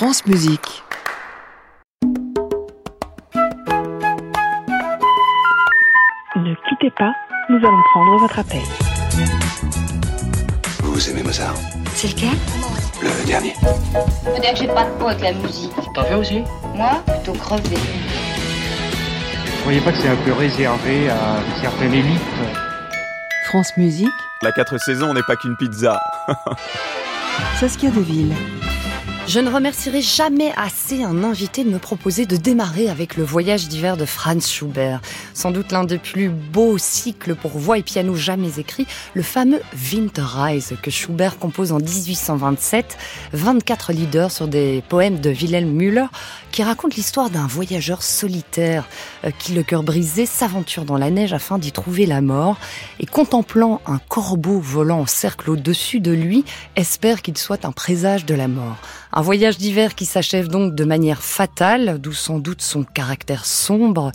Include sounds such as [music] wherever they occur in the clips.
France Musique. Ne quittez pas, nous allons prendre votre appel. Vous aimez Mozart C'est lequel? Le dernier. Faut dire que j'ai pas de peau avec la musique. T'en fais aussi? Moi, plutôt crevé. Vous voyez pas que c'est un peu réservé à une certaine élite France Musique, La 4 saisons n'est pas qu'une pizza. Saskia Deville. Je ne remercierai jamais assez un invité de me proposer de démarrer avec le voyage d'hiver de Franz Schubert. Sans doute l'un des plus beaux cycles pour voix et piano jamais écrits, le fameux Winterreise que Schubert compose en 1827, 24 leaders sur des poèmes de Wilhelm Müller qui racontent l'histoire d'un voyageur solitaire euh, qui, le cœur brisé, s'aventure dans la neige afin d'y trouver la mort et contemplant un corbeau volant en cercle au-dessus de lui, espère qu'il soit un présage de la mort. Voyage d'hiver qui s'achève donc de manière fatale, d'où sans doute son caractère sombre.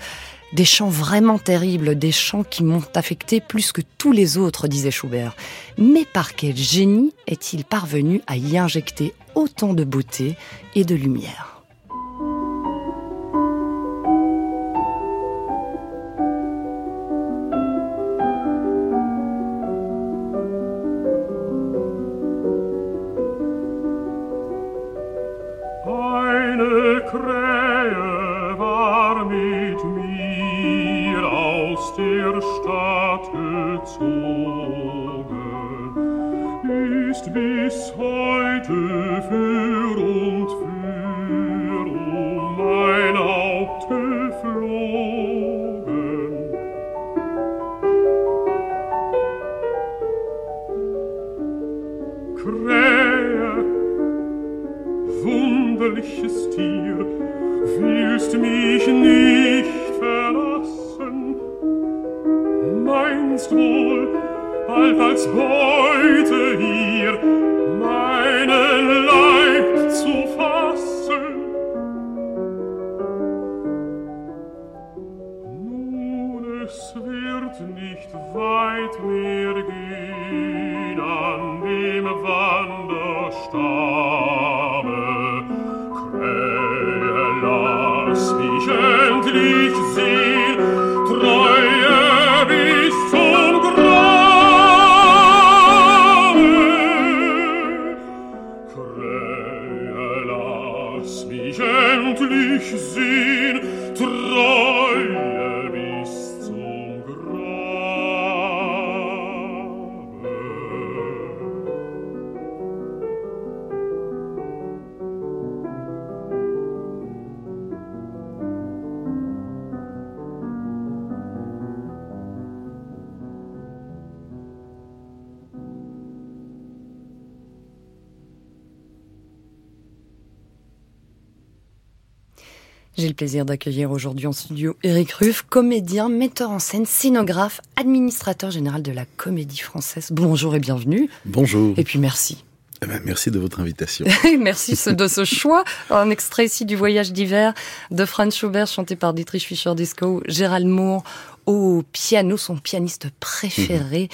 Des chants vraiment terribles, des chants qui m'ont affecté plus que tous les autres, disait Schubert. Mais par quel génie est-il parvenu à y injecter autant de beauté et de lumière? Mit mir aus der Stadt gezogen, ist bis heute für und es wird nicht weit mehr gehen an dem Wanderstabe. Krähe, lass mich endlich J'ai le plaisir d'accueillir aujourd'hui en studio Eric Ruff, comédien, metteur en scène, scénographe, administrateur général de la Comédie Française. Bonjour et bienvenue. Bonjour. Et puis merci. Eh ben, merci de votre invitation. [laughs] Merci de ce choix. Un extrait ici du Voyage d'hiver de Franz Schubert, chanté par Dietrich Fischer-Disco, Gérald Moore au piano, son pianiste préféré.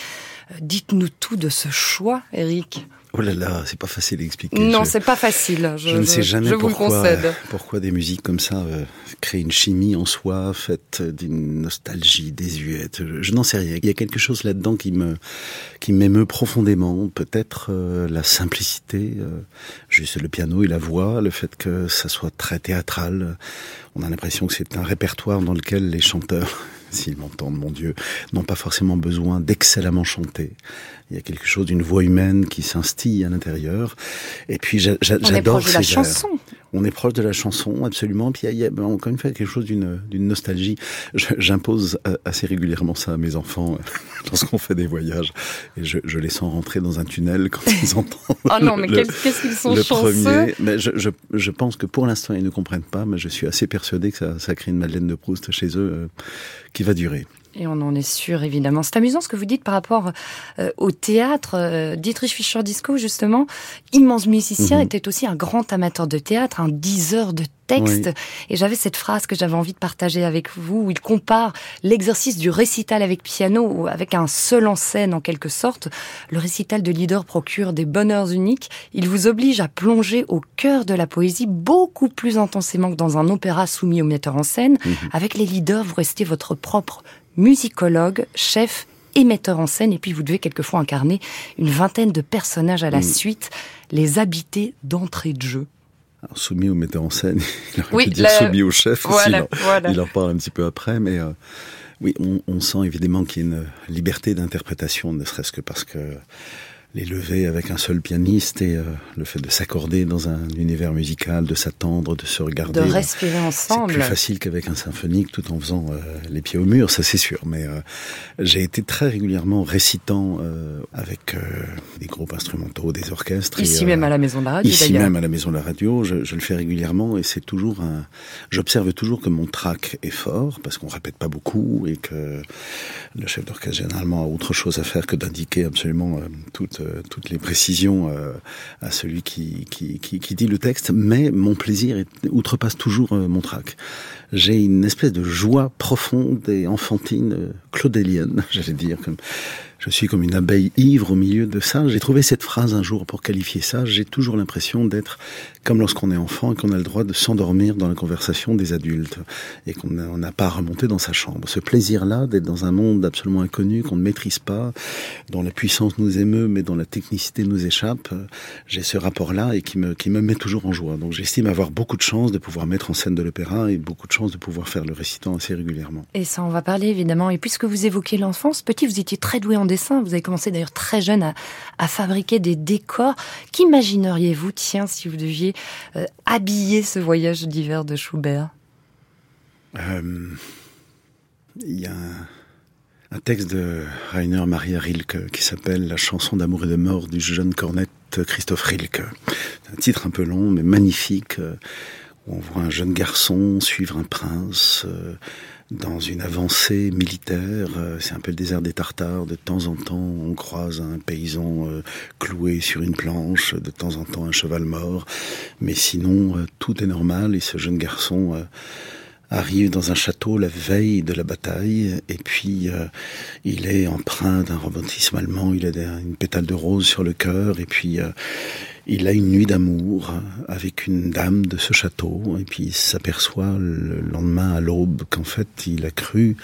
Euh, Dites-nous tout de ce choix, Eric. Oh là là, c'est pas facile à expliquer. Non, c'est pas facile. Je, Je, ne sais jamais je vous le pourquoi, concède. pourquoi des musiques comme ça euh, créent une chimie en soi, faite d'une nostalgie désuète. Je, je n'en sais rien. Il y a quelque chose là-dedans qui me qui m'émeut profondément. Peut-être euh, la simplicité, euh, juste le piano et la voix, le fait que ça soit très théâtral. On a l'impression que c'est un répertoire dans lequel les chanteurs, s'ils m'entendent, mon Dieu, n'ont pas forcément besoin d'excellemment chanter. Il y a quelque chose d'une voix humaine qui s'instille à l'intérieur. Et puis j'adore la ces vers. chanson. On est proche de la chanson, absolument. Puis il y a, il y a, ben, encore une fois quelque chose d'une d'une nostalgie. J'impose euh, assez régulièrement ça à mes enfants euh, lorsqu'on fait des voyages, et je, je les sens rentrer dans un tunnel quand ils [laughs] entendent. Oh non, mais qu'est-ce qu'ils sont le chanceux. premier. Mais je, je, je pense que pour l'instant ils ne comprennent pas, mais je suis assez persuadé que ça, ça crée une Madeleine de Proust chez eux euh, qui va durer. Et on en est sûr, évidemment. C'est amusant ce que vous dites par rapport euh, au théâtre. Euh, Dietrich Fischer-Disco, justement, immense musicien, Mhm. était aussi un grand amateur de théâtre, un diseur de textes. Oui. Et j'avais cette phrase que j'avais envie de partager avec vous, où il compare l'exercice du récital avec piano, avec un seul en scène, en quelque sorte. Le récital de leader procure des bonheurs uniques. Il vous oblige à plonger au cœur de la poésie beaucoup plus intensément que dans un opéra soumis au metteur en scène. Mhm. Avec les leaders, vous restez votre propre musicologue, chef et metteur en scène, et puis vous devez quelquefois incarner une vingtaine de personnages à la Mm. suite, les habiter d'entrée de jeu. Alors, soumis au metteur en scène, [laughs] il aurait Oui, pu dire la- soumis au chef aussi. Voilà, Il en- voilà. Il en parle un petit peu après, mais euh, oui, on, on sent évidemment qu'il y a une liberté d'interprétation, ne serait-ce que parce que les levées avec un seul pianiste et euh, le fait de s'accorder dans un univers musical, de s'attendre, de se regarder. De respirer C'est ensemble. plus facile qu'avec un symphonique tout en faisant euh, les pieds au mur, ça c'est sûr. Mais euh, j'ai été très régulièrement récitant euh, avec euh, des groupes instrumentaux, des orchestres. Ici euh, même à la Maison de la Radio, Ici même à la maison de la radio, je, je le fais régulièrement et c'est toujours un. J'observe toujours que mon track est fort parce qu'on répète pas beaucoup et que le chef d'orchestre généralement a autre chose à faire que d'indiquer absolument euh, toutes euh, toutes les précisions euh, à celui qui, qui qui qui dit le texte. Mais mon plaisir outrepasse toujours euh, mon track. J'ai une espèce de joie profonde et enfantine, euh, claudélienne, [laughs] j'allais dire, comme je suis comme une abeille ivre au milieu de ça. J'ai trouvé cette phrase un jour pour qualifier ça. J'ai toujours l'impression d'être comme lorsqu'on est enfant et qu'on a le droit de s'endormir dans la conversation des adultes et qu'on n'a pas à remonter dans sa chambre. Ce plaisir-là d'être dans un monde absolument inconnu qu'on ne maîtrise pas, dont la puissance nous émeut mais dont la technicité nous échappe, euh, j'ai ce rapport-là et qui me, qui me met toujours en joie. Donc j'estime avoir beaucoup de chance de pouvoir mettre en scène de l'opéra et beaucoup de chance de pouvoir faire le récitant assez régulièrement. Et ça, on va parler évidemment. Et puisque vous évoquez l'enfance, petit, vous étiez très doué en dessin. Vous avez commencé d'ailleurs très jeune à, à fabriquer des décors. Qu'imagineriez-vous, tiens, si vous deviez euh, habiller ce voyage d'hiver de Schubert? Euh, Il y a un, un texte de Rainer Maria Rilke qui s'appelle La chanson d'amour et de mort du jeune cornette Christophe Rilke. Un titre un peu long mais magnifique euh, on voit un jeune garçon suivre un prince euh, dans une avancée militaire. Euh, C'est un peu le désert des Tartares. De temps en temps, on croise un paysan euh, cloué sur une planche. De temps en temps, un cheval mort. Mais sinon, tout est normal et ce jeune garçon arrive dans un château la veille de la bataille et puis il est empreint d'un romantisme allemand, il a une pétale de rose sur le cœur et puis il a une nuit d'amour avec une dame de ce château et puis il s'aperçoit le lendemain à l'aube qu'en fait il a cru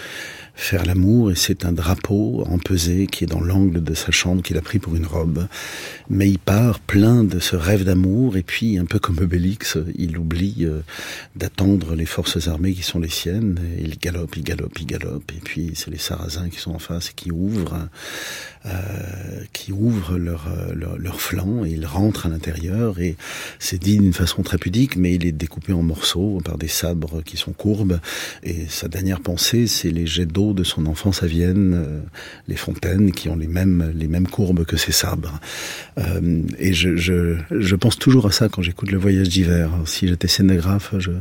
faire l'amour et c'est un drapeau empesé qui est dans l'angle de sa chambre qu'il a pris pour une robe. Mais il part plein de ce rêve d'amour et puis un peu comme Obélix, il oublie euh, d'attendre les forces armées qui sont les siennes. Et il galope, il galope, il galope et puis c'est les Sarrasins qui sont en face et qui ouvrent, euh, qui ouvrent leur, euh, leur, leur flanc et il rentre à l'intérieur et c'est dit d'une façon très pudique mais il est découpé en morceaux par des sabres qui sont courbes et sa dernière pensée c'est les jets d'eau de son enfance à Vienne, euh, les fontaines qui ont les mêmes les mêmes courbes que ses sabres. Euh, et je, je, pense toujours à ça quand j'écoute le voyage d'hiver. Si j'étais scénographe, je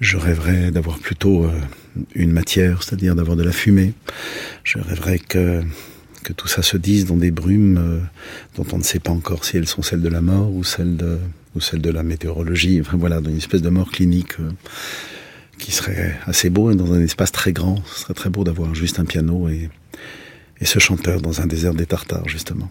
je rêverais d'avoir plutôt euh, une matière, c'est-à-dire d'avoir de la fumée. Je rêverais que que tout ça se dise dans des brumes dont on ne sait pas encore si elles sont celles de la mort ou celles de ou celles de la météorologie. Enfin voilà, dans une espèce de mort clinique. Qui serait assez beau et dans un espace très grand. Ce serait très beau d'avoir juste un piano et, et ce chanteur dans un désert des Tartares, justement.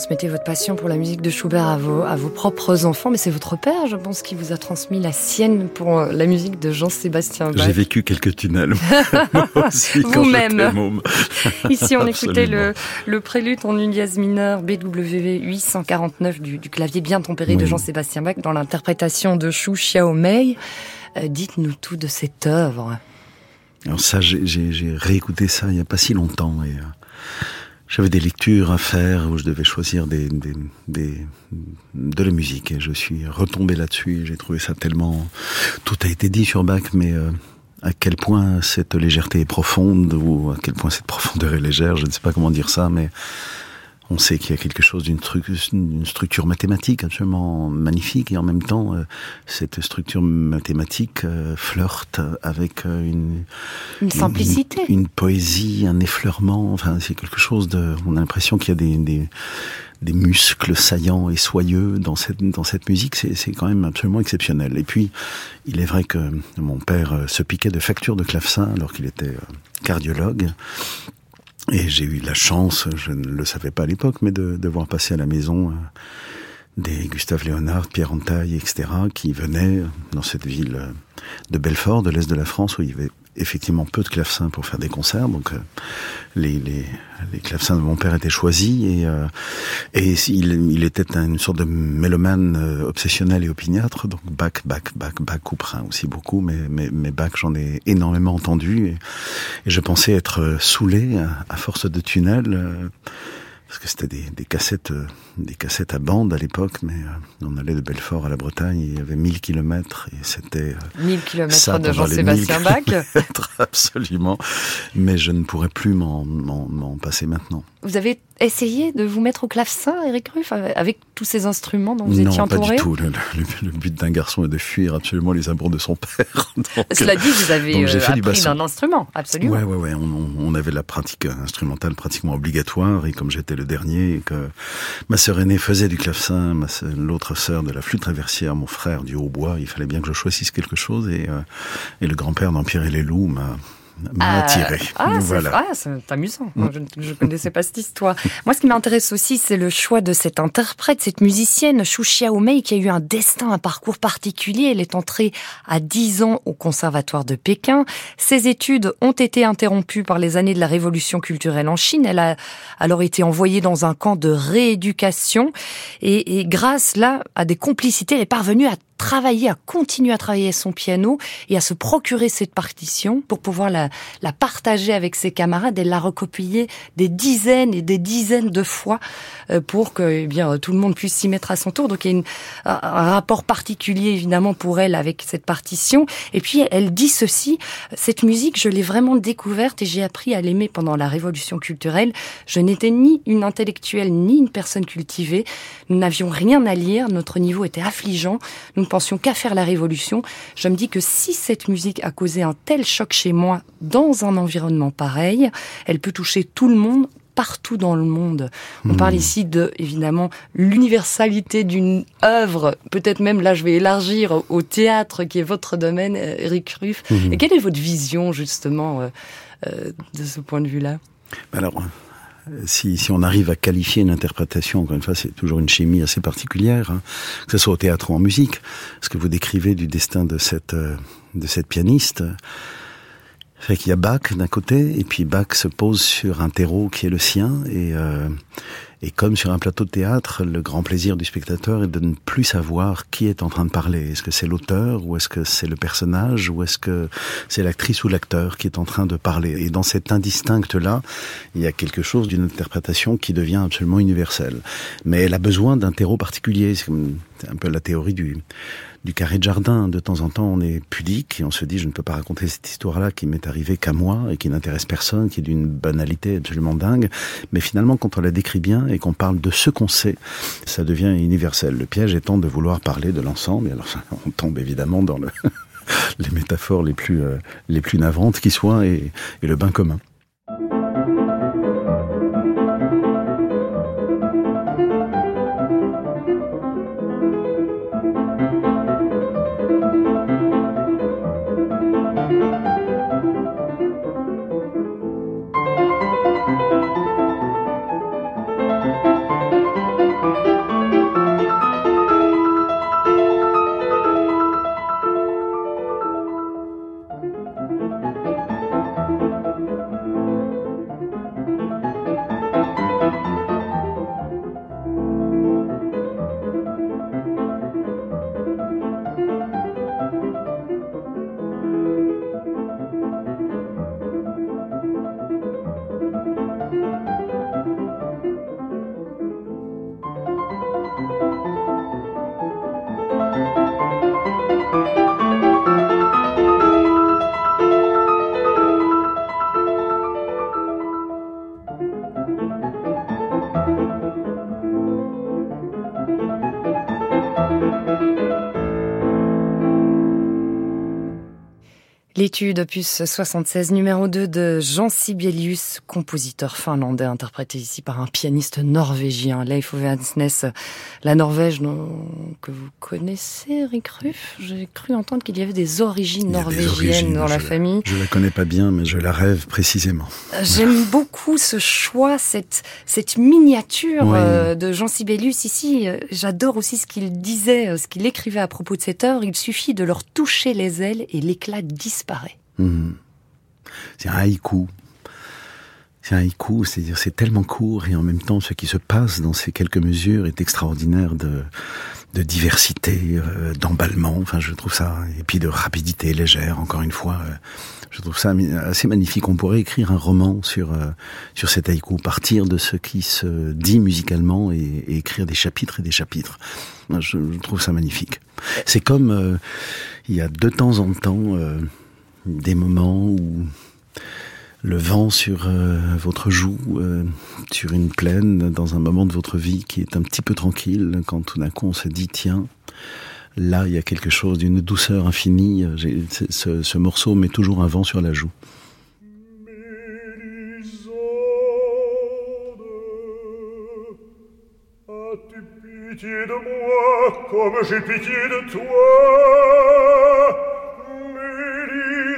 Transmettez votre passion pour la musique de Schubert à vos, à vos propres enfants, mais c'est votre père, je pense, qui vous a transmis la sienne pour la musique de Jean-Sébastien Bach. J'ai vécu quelques tunnels. [laughs] Vous-même. Ici, on écoutait le, le, prélude en une dièse mineure BWV 849 du, du clavier bien tempéré oui. de Jean-Sébastien Bach dans l'interprétation de Shu Xiaomei. Euh, Dites-nous tout de cette œuvre. Alors ça, j'ai réécouté ça il n'y a pas si longtemps et euh, j'avais des lectures à faire où je devais choisir des, des, des de la musique et je suis retombé là-dessus. J'ai trouvé ça tellement tout a été dit sur Bach, mais euh, à quel point cette légèreté est profonde ou à quel point cette profondeur est légère, je ne sais pas comment dire ça, mais on sait qu'il y a quelque chose d'une stru structure mathématique absolument magnifique et en même temps euh, cette structure mathématique euh, flirte avec euh, une, une simplicité, une, une, poésie, un effleurement. Enfin, c'est quelque chose de. On a l'impression qu'il y a des, des des muscles saillants et soyeux dans cette dans cette musique, c'est quand même absolument exceptionnel. Et puis, il est vrai que mon père se piquait de factures de clavecin alors qu'il était cardiologue. Et j'ai eu la chance, je ne le savais pas à l'époque, mais de, de voir passer à la maison des Gustave Léonard, Pierre Antaille, etc., qui venaient dans cette ville de Belfort, de l'Est de la France, où il y avait effectivement peu de clavecins pour faire des concerts. Donc, euh, les, les, les clavecins de mon père étaient choisis et, euh, et il, il était une sorte de mélomane euh, obsessionnel et opiniâtre. Donc, Bach, Bach, Bach, Bach, Couperin aussi beaucoup, mais, mais, mais Bach, j'en ai énormément entendu et, et, je pensais être saoulé à, à force de tunnels parce que c'était des, des, cassettes, euh, des cassettes à bande à l'époque, mais euh, on allait de Belfort à la Bretagne, il y avait 1000 kilomètres et c'était euh, 1000 kilomètres de Jean-Sébastien Bach. [laughs] Absolument, mais je ne pourrais plus m'en passer maintenant. Vous avez essayé de vous mettre au clavecin, Eric Ruff, avec tous ces instruments dont vous non, étiez entouré Non, pas du tout. Le, le, le but d'un garçon est de fuir absolument les amours de son père. [laughs] Donc, Cela dit, vous avez euh, appris d'un instrument, absolument. Ouais, ouais, ouais. On, on, avait la pratique instrumentale pratiquement obligatoire, et comme j'étais le dernier, que ma sœur aînée faisait du clavecin, l'autre sœur de la flûte traversière, mon frère du hautbois, il fallait bien que je choisisse quelque chose, et, euh, et le grand-père d'Empire et les loups m'a m'a attiré. Ah, voilà. c'est ah, amusant. Mm. Je ne connaissais pas cette histoire. Moi, ce qui m'intéresse aussi, c'est le choix de cette interprète, cette musicienne, Xu Xiaomei, qui a eu un destin, un parcours particulier. Elle est entrée à 10 ans au Conservatoire de Pékin. Ses études ont été interrompues par les années de la révolution culturelle en Chine. Elle a alors été envoyée dans un camp de rééducation. Et, et grâce, là, à des complicités, elle est parvenue à travailler, à continuer à travailler son piano et à se procurer cette partition pour pouvoir la, la partager avec ses camarades et la recopier des dizaines et des dizaines de fois euh, pour que eh bien tout le monde puisse s'y mettre à son tour. Donc il y a une, un, rapport particulier évidemment pour elle avec cette partition. Et puis elle dit ceci, cette musique, je l'ai vraiment découverte et j'ai appris à l'aimer pendant la révolution culturelle. Je n'étais ni une intellectuelle ni une personne cultivée. Nous n'avions rien à lire, notre niveau était affligeant. Pensions qu'à faire la révolution. Je me dis que si cette musique a causé un tel choc chez moi dans un environnement pareil, elle peut toucher tout le monde partout dans le monde. On mmh. parle ici de, évidemment, l'universalité d'une œuvre. Peut-être même, là, je vais élargir au théâtre, qui est votre domaine, Eric Ruff. Mmh. Et quelle est votre vision, justement, euh, euh, de ce point de vue-là? Alors, si, si, on arrive à qualifier une interprétation, encore une fois, c'est toujours une chimie assez particulière, hein, que ce soit au théâtre ou en musique. Ce que vous décrivez du destin de cette, de cette pianiste, fait qu'il y a Bach d'un côté, et puis Bach se pose sur un terreau qui est le sien, et, euh, et comme sur un plateau de théâtre, le grand plaisir du spectateur est de ne plus savoir qui est en train de parler. Est-ce que c'est l'auteur, ou est-ce que c'est le personnage, ou est-ce que c'est l'actrice ou l'acteur qui est en train de parler? Et dans cet indistinct-là, il y a quelque chose d'une interprétation qui devient absolument universelle. Mais elle a besoin d'un terreau particulier. C'est un peu la théorie du du carré de jardin. De temps en temps, on est pudique et on se dit, je ne peux pas raconter cette histoire-là qui m'est arrivée qu'à moi et qui n'intéresse personne, qui est d'une banalité absolument dingue. Mais finalement, quand on la décrit bien et qu'on parle de ce qu'on sait, ça devient universel. Le piège étant de vouloir parler de l'ensemble. Et alors, [laughs] on tombe évidemment dans le [laughs] les métaphores les plus, euh, les plus navantes qui soient et, et le bain commun. L'étude opus 76 numéro 2 de Jean Sibelius, compositeur finlandais interprété ici par un pianiste norvégien, Leif Ove la Norvège que vous connaissez, Eric Ruff? J'ai cru entendre qu'il y avait des origines norvégiennes dans la famille. Je la connais pas bien, mais je la rêve précisément. J'aime beaucoup ce choix, cette, cette miniature Oui. euh, de Jean Sibelius ici. Euh, J'adore aussi ce qu'il disait, euh, ce qu'il écrivait à propos de cette œuvre. Il suffit de leur toucher les ailes et l'éclat disparaît. Mhm. C'est un haïku. C'est un haïku, c'est-à-dire c'est tellement court et en même temps ce qui se passe dans ces quelques mesures est extraordinaire de, diversité, euh, d'emballement. Enfin, je trouve ça et puis de rapidité légère. Encore une fois, euh, je trouve ça assez magnifique. On pourrait écrire un roman sur euh, sur cet haïku, partir de ce qui se dit musicalement et, écrire des chapitres et des chapitres. Je, je trouve ça magnifique. C'est comme il y a de temps en temps des moments où le vent sur euh, votre joue, euh, sur une plaine, dans un moment de votre vie qui est un petit peu tranquille, quand tout d'un coup on se dit tiens, là il y a quelque chose d'une douceur infinie. C'est- Ce, ce morceau met toujours un vent sur la joue. As-tu pitié de moi comme j'ai pitié de toi?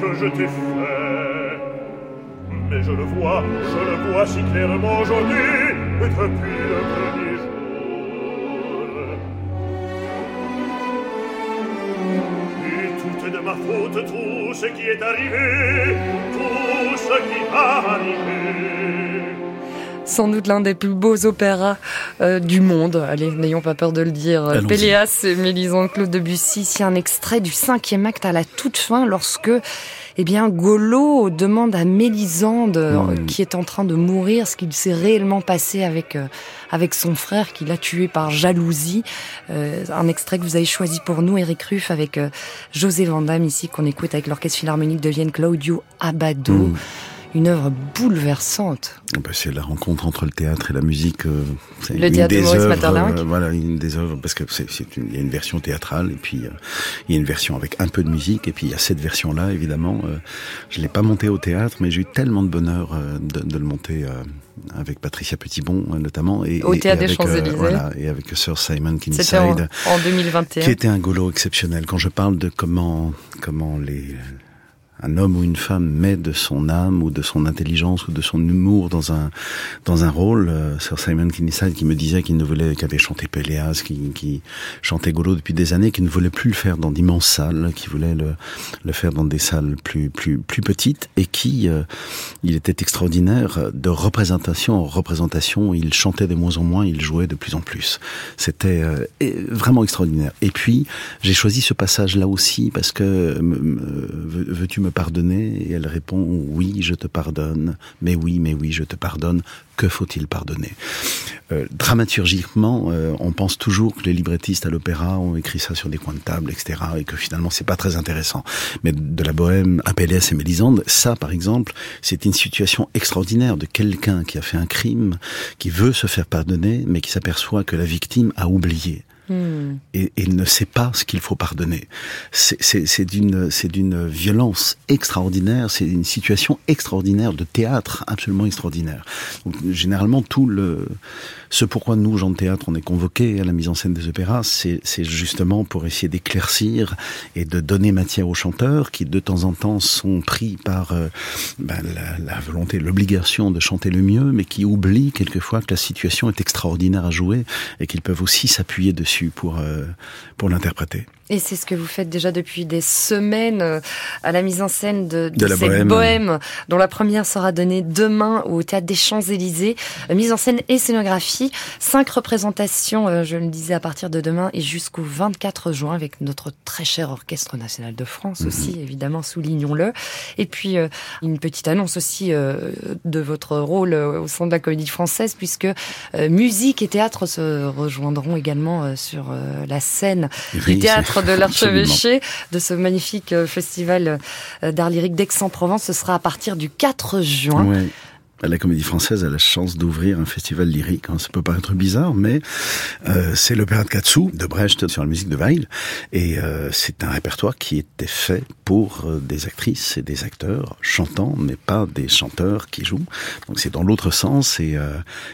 que je t'ai fait. Mais je le vois, je le vois si clairement aujourd'hui, depuis le premier jour. Et tout est de ma faute, tout ce qui est arrivé, tout ce qui va arriver. Sans doute l'un des plus beaux opéras euh, du monde. Allez, n'ayons pas peur de le dire. Péléas et Mélisande Claude Debussy. Ici un extrait du cinquième acte à la toute fin lorsque, eh bien, Golo demande à Mélisande, euh, Mm. qui est en train de mourir, ce qu'il s'est réellement passé avec euh, avec son frère qu'il a tué par jalousie. Euh, un extrait que vous avez choisi pour nous, Eric Ruff, avec euh, José Vandamme ici qu'on écoute avec l'orchestre philharmonique de Vienne, Claudio Abbado. Mm. Une œuvre bouleversante. Ah ben, c'est la rencontre entre le théâtre et la musique. euh, c'est Le une théâtre de des Maurice œuvres, euh, voilà, une des œuvres parce que c'est, c'est une, il y a une version théâtrale et puis euh, il y a une version avec un peu de musique et puis il y a cette version-là évidemment. Je l'ai pas monté au théâtre, mais j'ai eu tellement de bonheur de, de le monter avec Patricia Petitbon notamment et, Au Théâtre et des euh, Champs-Élysées. voilà, et avec Sir Simon C'était en, Kinside en 2021. qui était un golo exceptionnel. Quand je parle de comment comment les un homme ou une femme met de son âme ou de son intelligence ou de son humour dans un dans un rôle, euh, Sir Simon Kinside qui me disait qu'il ne voulait qu'avait chanté Péléas, qui, qui chantait Golo depuis des années, qui ne voulait plus le faire dans d'immenses salles, qui voulait le le faire dans des salles plus plus plus petites et qui euh, il était extraordinaire de représentation en représentation. Il chantait de moins en moins, il jouait de plus en plus. C'était euh, vraiment extraordinaire. Et puis j'ai choisi ce passage là aussi parce que me- me- veux-tu me pardonner? Et elle répond oui, je te pardonne. Mais oui, mais oui, je te pardonne. Que faut-il pardonner? Euh, Dramaturgiquement, euh, on pense toujours que les librettistes à l'opéra ont écrit ça sur des coins de table, etc. Et que finalement c'est pas très intéressant. Mais de la bohème à et Mélisande, ça par exemple, c'est une situation extraordinaire de quelqu'un qui a fait un crime, qui veut se faire pardonner, mais qui s'aperçoit que la victime a oublié Hmm. et, et ne sait pas ce qu'il faut pardonner. C'est- d'une violence extraordinaire, c'est une situation extraordinaire de théâtre absolument extraordinaire. Généralement tout le ce pourquoi nous gens de théâtre on est convoqués à la mise en scène des opéras, c'est justement pour essayer d'éclaircir et de donner matière aux chanteurs qui de temps en temps sont pris par euh, ben, la, la volonté, l'obligation de chanter le mieux, mais qui oublient quelquefois que la situation est extraordinaire à jouer et qu'ils peuvent aussi s'appuyer dessus pour euh, pour l'interpréter. Et c'est ce que vous faites déjà depuis des semaines euh, à la mise en scène de, De cette bohème. bohème, dont la première sera donnée demain au Théâtre des Champs-Élysées. Euh, Mise en scène et scénographie. Cinq représentations, euh, je le disais, à partir de demain et jusqu'au 24 juin avec notre très cher Orchestre National de France aussi, évidemment, soulignons-le. Et puis, une petite annonce aussi de votre rôle au sein de la Comédie Française, puisque musique et théâtre se rejoindront également sur la scène du Oui, théâtre de l'Archevêché, de ce magnifique euh, festival euh, d'art lyrique d'Aix-en-Provence. Ce sera à partir du 4 juin. La Comédie Française a la chance d'ouvrir un festival lyrique. hein. Ça peut paraître bizarre, mais euh, c'est l'opéra de Katsu de Brecht sur la musique de Weil, et euh, c'est un répertoire qui était fait pour euh, des actrices et des acteurs chantants, mais pas des chanteurs qui jouent. Donc c'est dans l'autre sens, et, euh,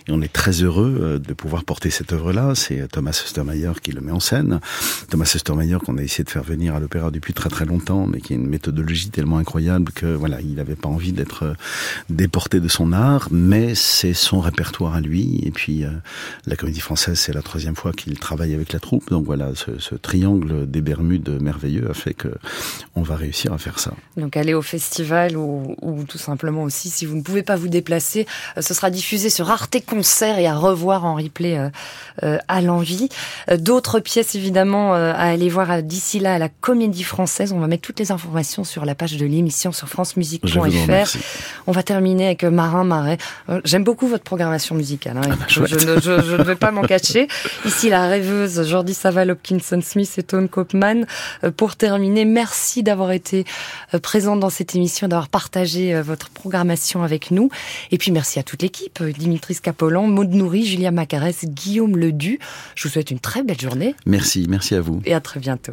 on est très heureux euh, de pouvoir porter cette œuvre-là. C'est Thomas Ostermeyer qui le met en scène. Thomas Ostermeyer qu'on a essayé de faire venir à l'opéra depuis très très longtemps, mais qui a une méthodologie tellement incroyable que voilà, il n'avait pas envie d'être euh, déporté de son mais c'est son répertoire à lui. Et puis euh, la Comédie Française, c'est la troisième fois qu'il travaille avec la troupe, donc voilà, ce, ce triangle des Bermudes merveilleux a fait que on va réussir à faire ça. Donc aller au festival ou, ou tout simplement aussi, si vous ne pouvez pas vous déplacer, euh, ce sera diffusé sur Arte Concert et à revoir en replay euh, euh, à l'envie. D'autres pièces évidemment à aller voir d'ici là à la Comédie Française. On va mettre toutes les informations sur la page de l'émission sur francemusique.fr. On va terminer avec euh, Marais. Euh, J'aime beaucoup votre programmation musicale. Hein, bah, je, ne, je- je ne vais pas m'en cacher. Ici, la rêveuse Jordi Saval, Hopkinson Smith et Tone Kopman. Euh, Pour terminer, merci d'avoir été euh, présente dans cette émission, d'avoir partagé votre programmation avec nous. Et puis merci à toute l'équipe, Dimitris Capolan, Maud Nourri, Julia Macarès, Guillaume Ledu. Je vous souhaite une très belle journée Merci, merci à vous. et à très bientôt.